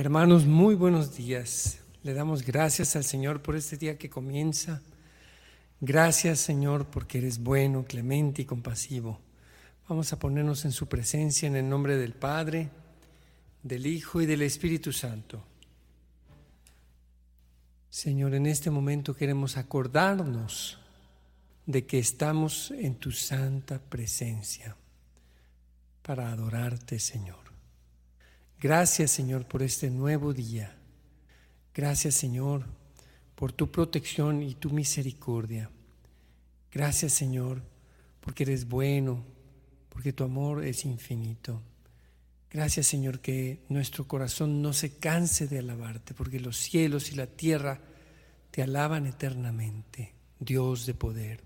Hermanos, muy buenos días. Le damos gracias al Señor por este día que comienza. Gracias, Señor, porque eres bueno, clemente y compasivo. Vamos a ponernos en su presencia en el nombre del Padre, del Hijo y del Espíritu Santo. Señor, en este momento queremos acordarnos de que estamos en tu santa presencia para adorarte, Señor. Gracias Señor por este nuevo día. Gracias Señor por tu protección y tu misericordia. Gracias Señor porque eres bueno, porque tu amor es infinito. Gracias Señor que nuestro corazón no se canse de alabarte, porque los cielos y la tierra te alaban eternamente, Dios de poder.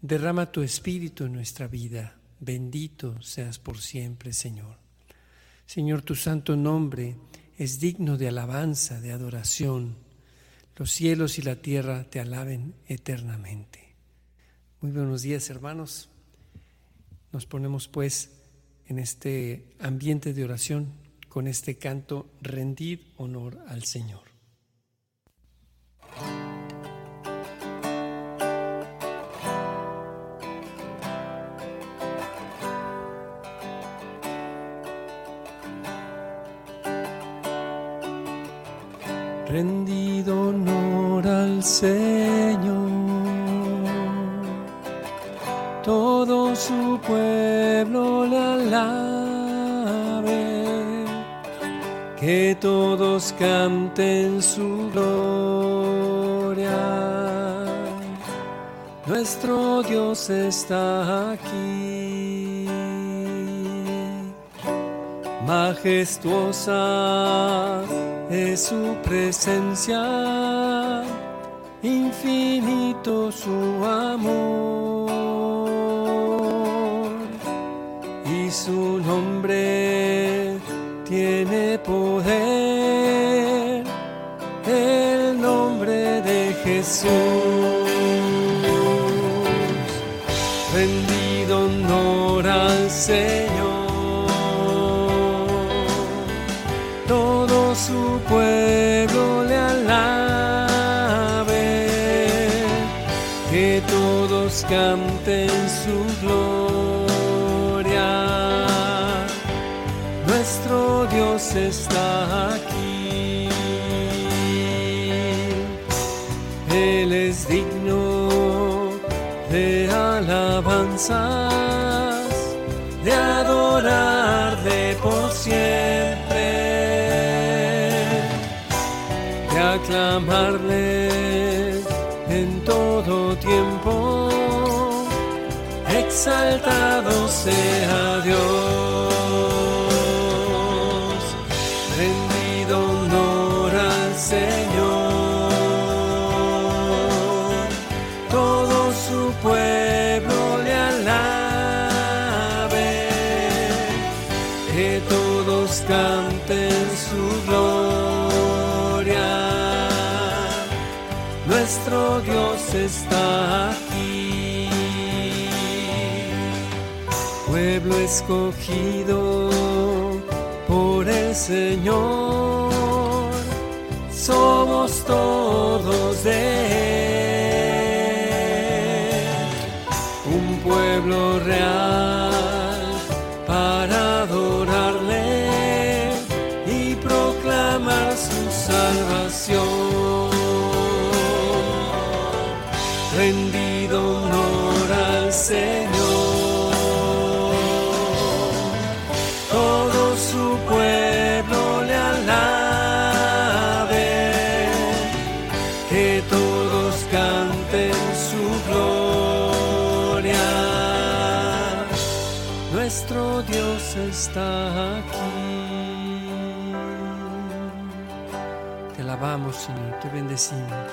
Derrama tu espíritu en nuestra vida. Bendito seas por siempre, Señor. Señor, tu santo nombre es digno de alabanza, de adoración. Los cielos y la tierra te alaben eternamente. Muy buenos días, hermanos. Nos ponemos pues en este ambiente de oración con este canto, Rendid honor al Señor. Rendido honor al Señor. Todo su pueblo le alabe, que todos canten su gloria. Nuestro Dios está aquí majestuosa es su presencia, infinito su amor y su nombre tiene poder, el nombre de Jesús. Rendido honor al Señor. Está aquí, Él es digno de alabanzas, de adorarle por siempre aclamarle en todo tiempo. Exaltado sea Dios, Dios está aquí. Pueblo escogido por el Señor, somos todos de te bendecimos.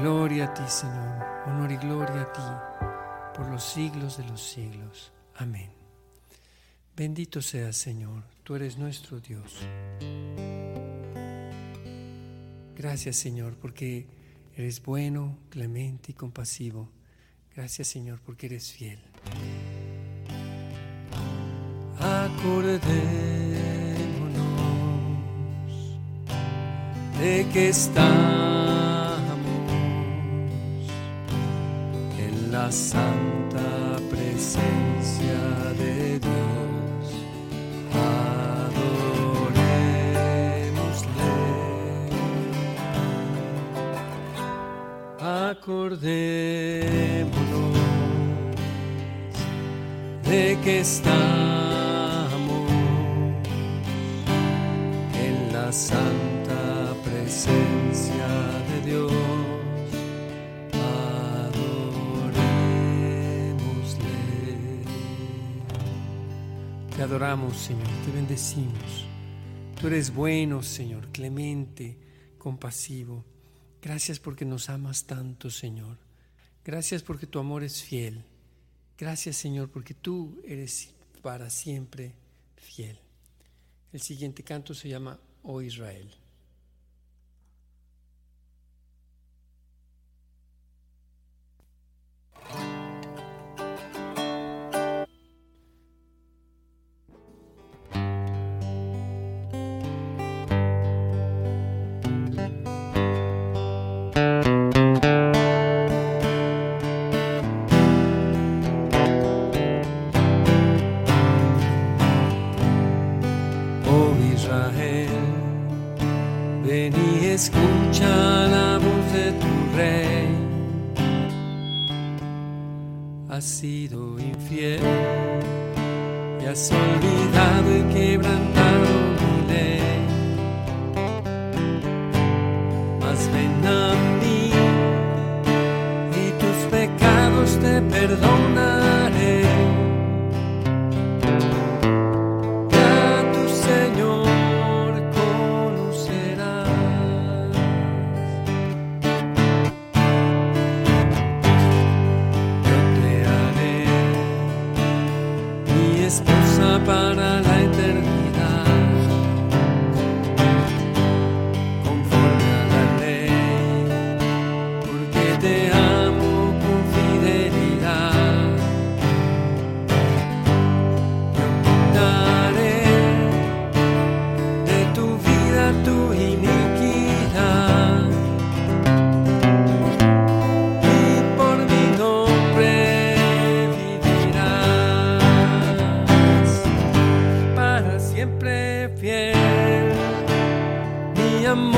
Gloria a ti, Señor. Honor y gloria a ti por los siglos de los siglos. Amén. Bendito seas, Señor. Tú eres nuestro Dios. Gracias, Señor, porque eres bueno, clemente y compasivo. Gracias, Señor, porque eres fiel. Acordémonos de que estamos en la santa presencia de Dios. Adorémosle, acordémonos de que estamos adoramos, Señor, te bendecimos. Tú eres bueno, Señor, clemente, compasivo. Gracias porque nos amas tanto, Señor. Gracias porque tu amor es fiel. Gracias, Señor, porque tú eres para siempre fiel. El siguiente canto se llama Oh Israel.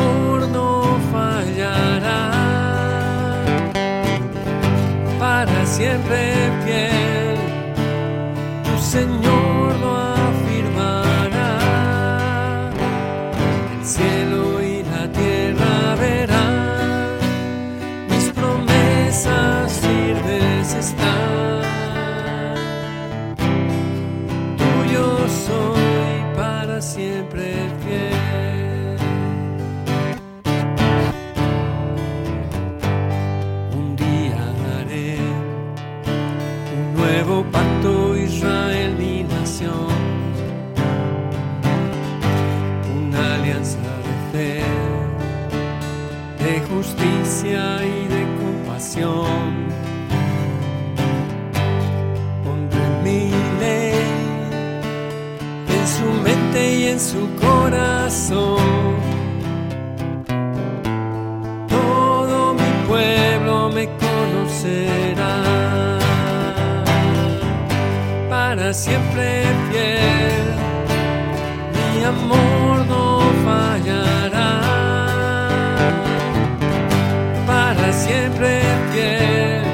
amor no fallará, para siempre fiel, tu Señor. será para siempre fiel. Mi amor no fallará para siempre fiel.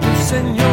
Tu Señor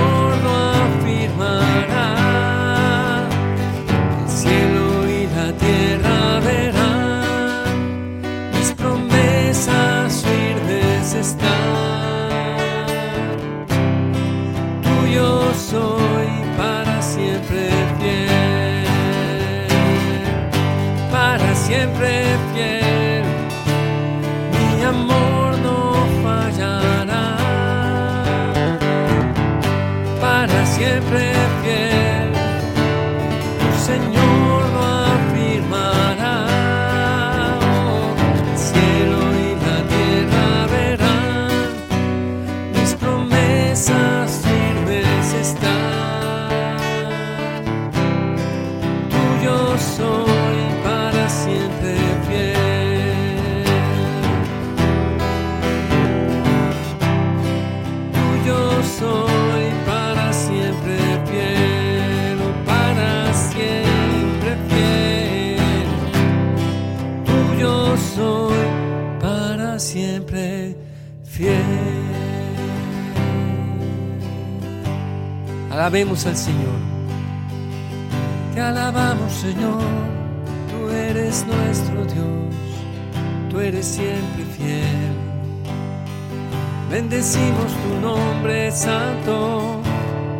Alabemos al Señor. Te alabamos, Señor. Tú eres nuestro Dios. Tú eres siempre fiel. Bendecimos tu nombre santo.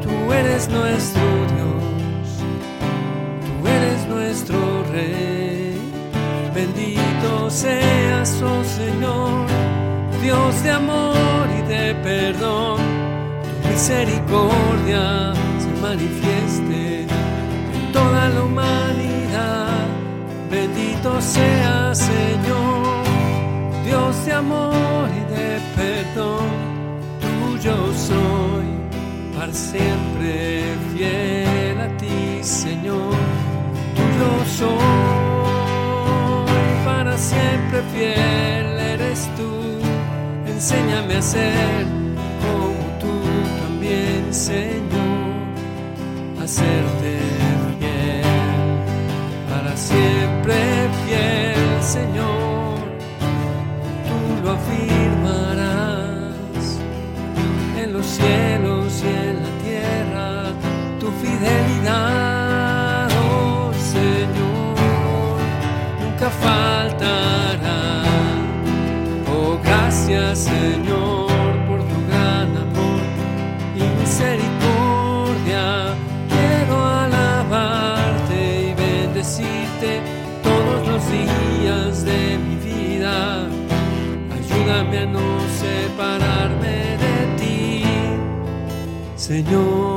Tú eres nuestro Dios. Tú eres nuestro Rey. Bendito seas, oh Señor, Dios de amor y de perdón misericordia se manifieste en toda la humanidad. Bendito sea Señor, Dios de amor y de perdón, tuyo soy, para siempre fiel a ti, Señor, tuyo soy, para siempre fiel eres tú, enséñame a ser Señor, hacerte fiel, para siempre fiel, Señor, tú lo afirmarás en los cielos y en la tierra, tu fidelidad, oh Señor, nunca faltará. Señor.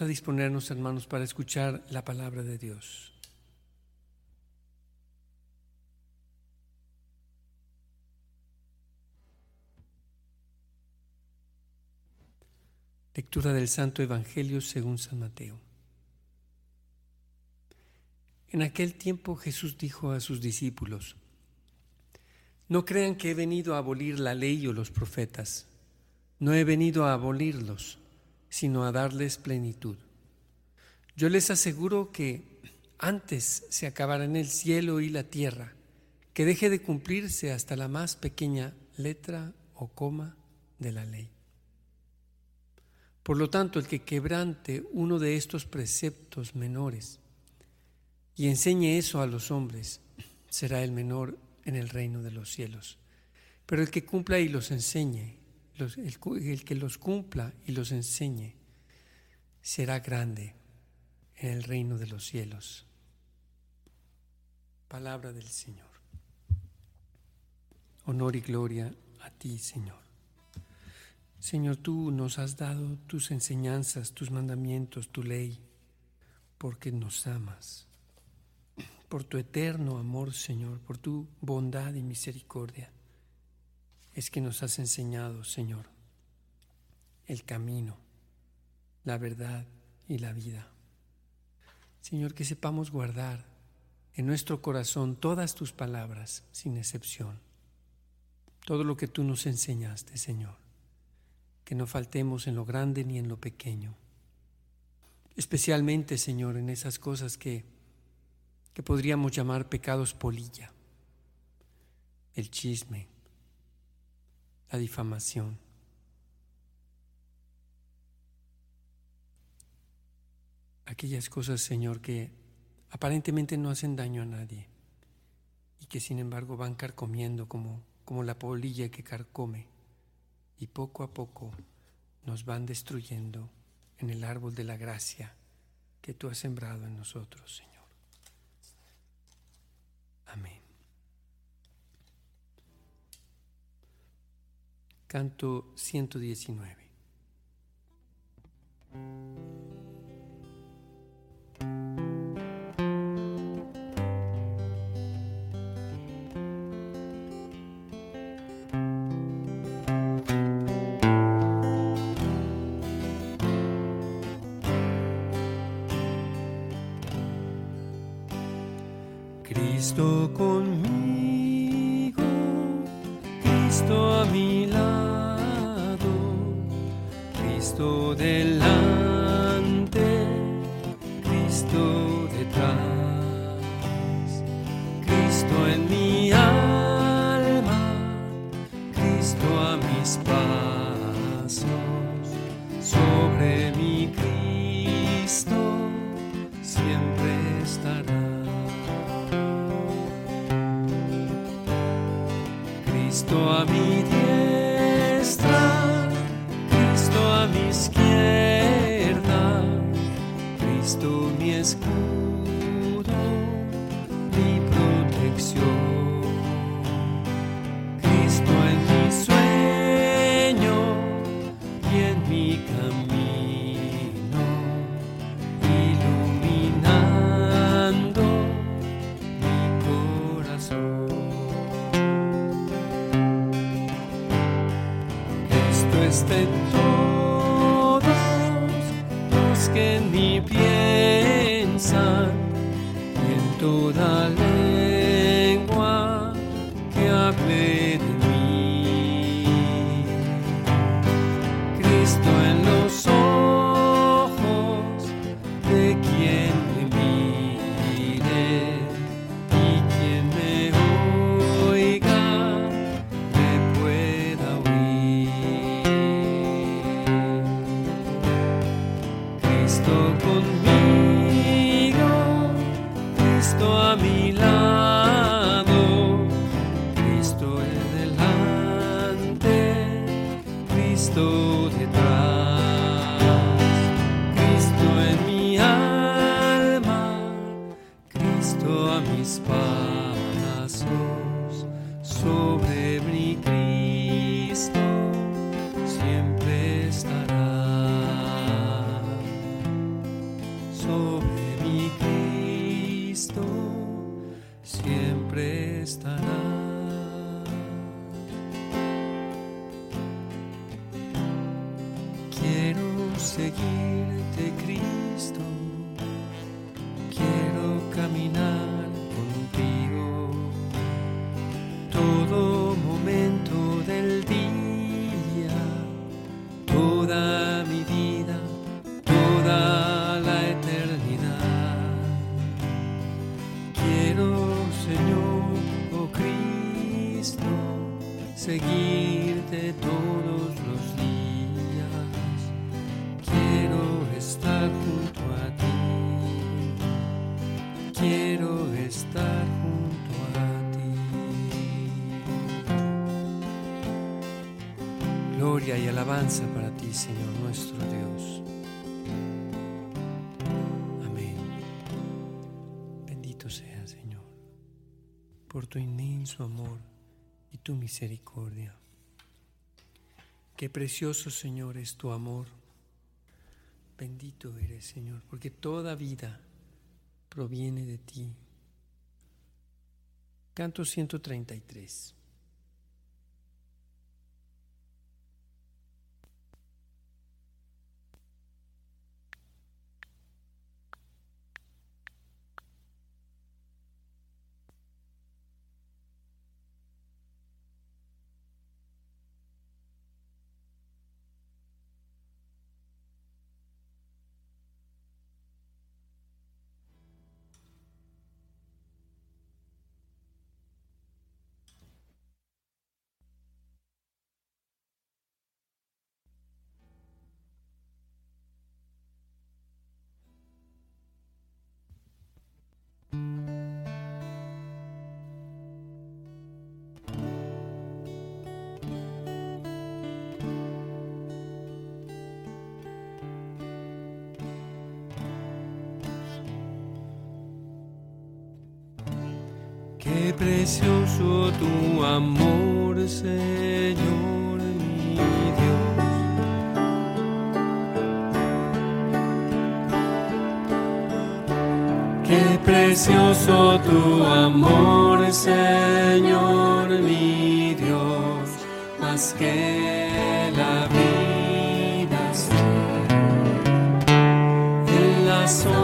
A disponernos, hermanos, para escuchar la palabra de Dios. Lectura del Santo Evangelio según San Mateo. En aquel tiempo Jesús dijo a sus discípulos, no crean que he venido a abolir la ley o los profetas. No he venido a abolirlos, sino a darles plenitud. Yo les aseguro que antes se acabarán el cielo y la tierra, que deje de cumplirse hasta la más pequeña letra o coma de la ley. Por lo tanto, el que quebrante uno de estos preceptos menores y enseñe eso a los hombres, será el menor en el reino de los cielos. Pero el que cumpla y los enseñe, el, que los cumpla y los enseñe, será grande en el reino de los cielos. Palabra del Señor. Honor y gloria a ti, Señor. Señor, tú nos has dado tus enseñanzas, tus mandamientos, tu ley, porque nos amas por tu eterno amor, Señor, por tu bondad y misericordia, es que nos has enseñado, Señor, el camino, la verdad y la vida. Señor, que sepamos guardar en nuestro corazón todas tus palabras, sin excepción. Todo lo que tú nos enseñaste, Señor. Que no faltemos en lo grande ni en lo pequeño. Especialmente, Señor, en esas cosas que, que podríamos llamar pecados polilla. El chisme, la difamación. Aquellas cosas, Señor, que aparentemente no hacen daño a nadie y que sin embargo van carcomiendo como, como la polilla que carcome y poco a poco nos van destruyendo en el árbol de la gracia que tú has sembrado en nosotros, Señor. Amén. Canto 119. Cristo conmigo, Cristo delante, Cristo detrás, Cristo en mi alma, Cristo a mis pasos, sobre mi Cristo siempre estará. Cristo a mi Cristo Quiero seguirte, Cristo. Quiero caminar Señor nuestro Dios. Amén. Bendito sea, Señor, por tu inmenso amor y tu misericordia. Qué precioso, Señor, es tu amor. Bendito eres, Señor, porque toda vida proviene de ti. Canto 133. Qué precioso tu amor, Señor mi Dios. Qué precioso tu amor, Señor mi Dios, más que la vida en la sombra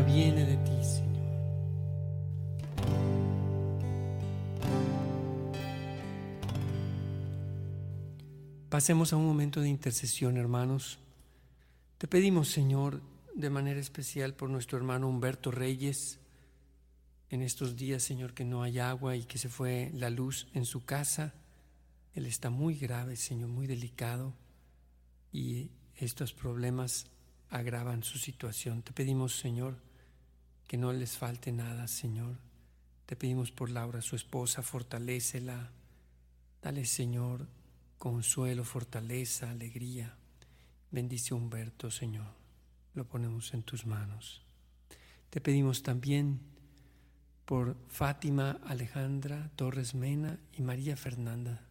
viene de ti, Señor. Pasemos a un momento de intercesión, hermanos. Te pedimos, Señor, de manera especial por nuestro hermano Humberto Reyes, en estos días, Señor, que no hay agua y que se fue la luz en su casa. Él está muy grave, Señor, muy delicado y estos problemas agravan su situación. Te pedimos, Señor, que no les falte nada, Señor. Te pedimos por Laura, su esposa, fortalécela. Dale, Señor, consuelo, fortaleza, alegría. Bendice Humberto, Señor. Lo ponemos en tus manos. Te pedimos también por Fátima Alejandra Torres Mena y María Fernanda,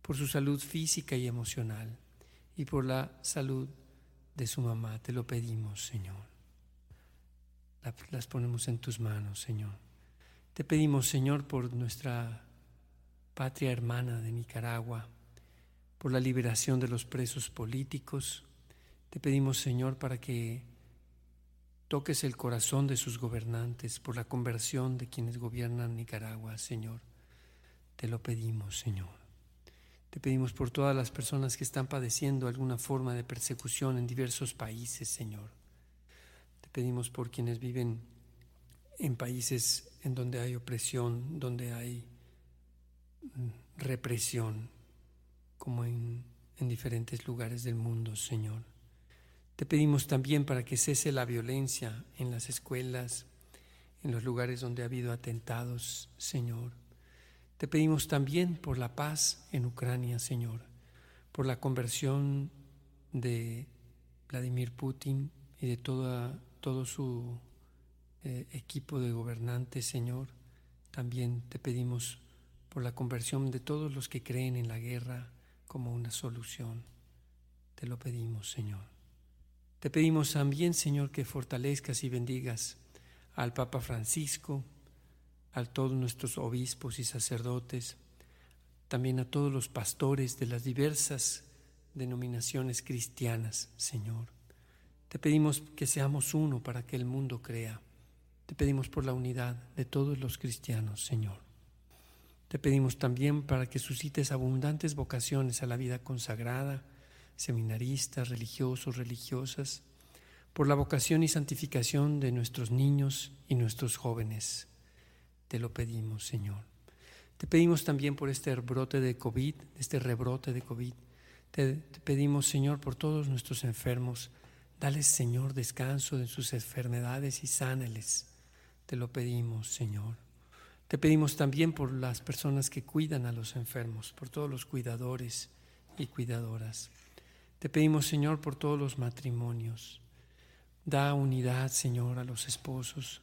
por su salud física y emocional, y por la salud de su mamá. Te lo pedimos, Señor. Las ponemos en tus manos, Señor. Te pedimos, Señor, por nuestra patria hermana de Nicaragua, por la liberación de los presos políticos. Te pedimos, Señor, para que toques el corazón de sus gobernantes, por la conversión de quienes gobiernan Nicaragua, Señor. Te lo pedimos, Señor. Te pedimos por todas las personas que están padeciendo alguna forma de persecución en diversos países, Señor. Pedimos por quienes viven en países en donde hay opresión, donde hay mm, represión, como en, en diferentes lugares del mundo, Señor. Te pedimos también para que cese la violencia en las escuelas, en los lugares donde ha habido atentados, Señor. Te pedimos también por la paz en Ucrania, Señor, por la conversión de Vladimir Putin y de toda, todo su eh, equipo de gobernantes, Señor. También te pedimos por la conversión de todos los que creen en la guerra como una solución. Te lo pedimos, Señor. Te pedimos también, Señor, que fortalezcas y bendigas al Papa Francisco, a todos nuestros obispos y sacerdotes, también a todos los pastores de las diversas denominaciones cristianas, Señor. Te pedimos que seamos uno para que el mundo crea. Te pedimos por la unidad de todos los cristianos, Señor. Te pedimos también para que suscites abundantes vocaciones a la vida consagrada, seminaristas, religiosos, religiosas, por la vocación y santificación de nuestros niños y nuestros jóvenes. Te lo pedimos, Señor. Te pedimos también por este brote de COVID, este rebrote de COVID. Te, pedimos, Señor, por todos nuestros enfermos. Dales, Señor, descanso en sus enfermedades y sáneles. Te lo pedimos, Señor. Te pedimos también por las personas que cuidan a los enfermos, por todos los cuidadores y cuidadoras. Te pedimos, Señor, por todos los matrimonios. Da unidad, Señor, a los esposos.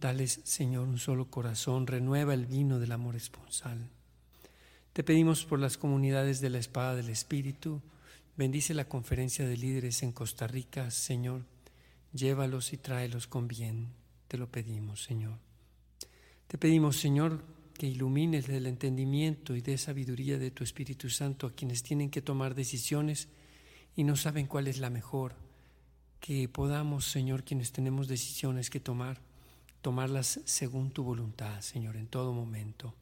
Dales, Señor, un solo corazón, renueva el vino del amor esponsal. Te pedimos por las comunidades de la espada del Espíritu, bendice la conferencia de líderes en Costa Rica, Señor, llévalos y tráelos con bien, te lo pedimos, Señor. Te pedimos, Señor, que ilumines el entendimiento y dé sabiduría de tu Espíritu Santo a quienes tienen que tomar decisiones y no saben cuál es la mejor, que podamos, Señor, quienes tenemos decisiones que tomar, tomarlas según tu voluntad, Señor, en todo momento.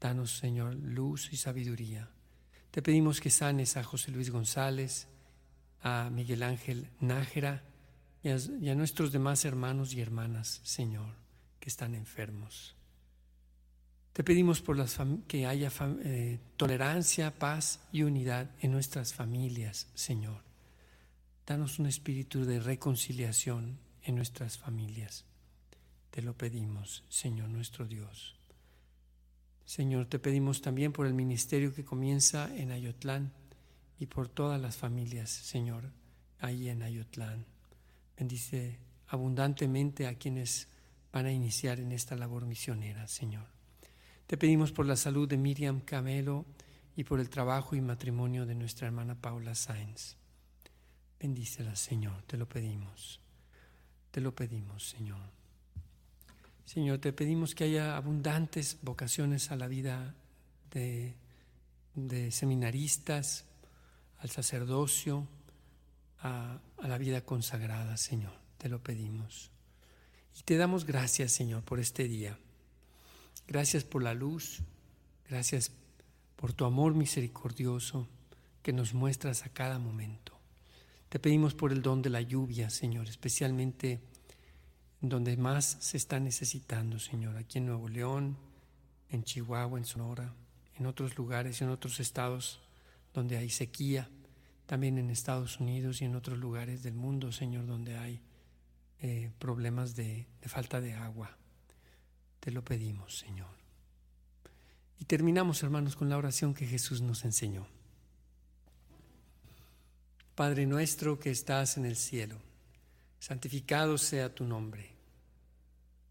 Danos, Señor, luz y sabiduría. Te pedimos que sanes a José Luis González, a Miguel Ángel Nájera y a, nuestros demás hermanos y hermanas, Señor, que están enfermos. Te pedimos por las que haya eh, tolerancia, paz y unidad en nuestras familias, Señor. Danos un espíritu de reconciliación en nuestras familias. Te lo pedimos, Señor nuestro Dios. Señor, te pedimos también por el ministerio que comienza en Ayotlán y por todas las familias, Señor, ahí en Ayotlán. Bendice abundantemente a quienes van a iniciar en esta labor misionera, Señor. Te pedimos por la salud de Miriam Camelo y por el trabajo y matrimonio de nuestra hermana Paula Sáenz. Bendícela, Señor, te lo pedimos. Te lo pedimos, Señor. Señor, te pedimos que haya abundantes vocaciones a la vida de, seminaristas, al sacerdocio, a, a la vida consagrada, Señor. Te lo pedimos. Y te damos gracias, Señor, por este día. Gracias por la luz. Gracias por tu amor misericordioso que nos muestras a cada momento. Te pedimos por el don de la lluvia, Señor, especialmente donde más se está necesitando, Señor, aquí en Nuevo León, en Chihuahua, en Sonora, en otros lugares, en otros estados donde hay sequía, también en Estados Unidos y en otros lugares del mundo, Señor, donde hay eh, problemas de falta de agua. Te lo pedimos, Señor. Y terminamos, hermanos, con la oración que Jesús nos enseñó. Padre nuestro que estás en el cielo santificado sea tu nombre.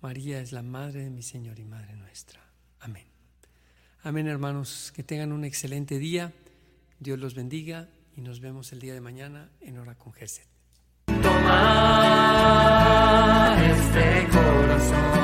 María es la Madre de mi Señor y Madre nuestra. Amén. Amén, hermanos, que tengan un excelente día. Dios los bendiga y nos vemos el día de mañana en Hora con. Toma este corazón.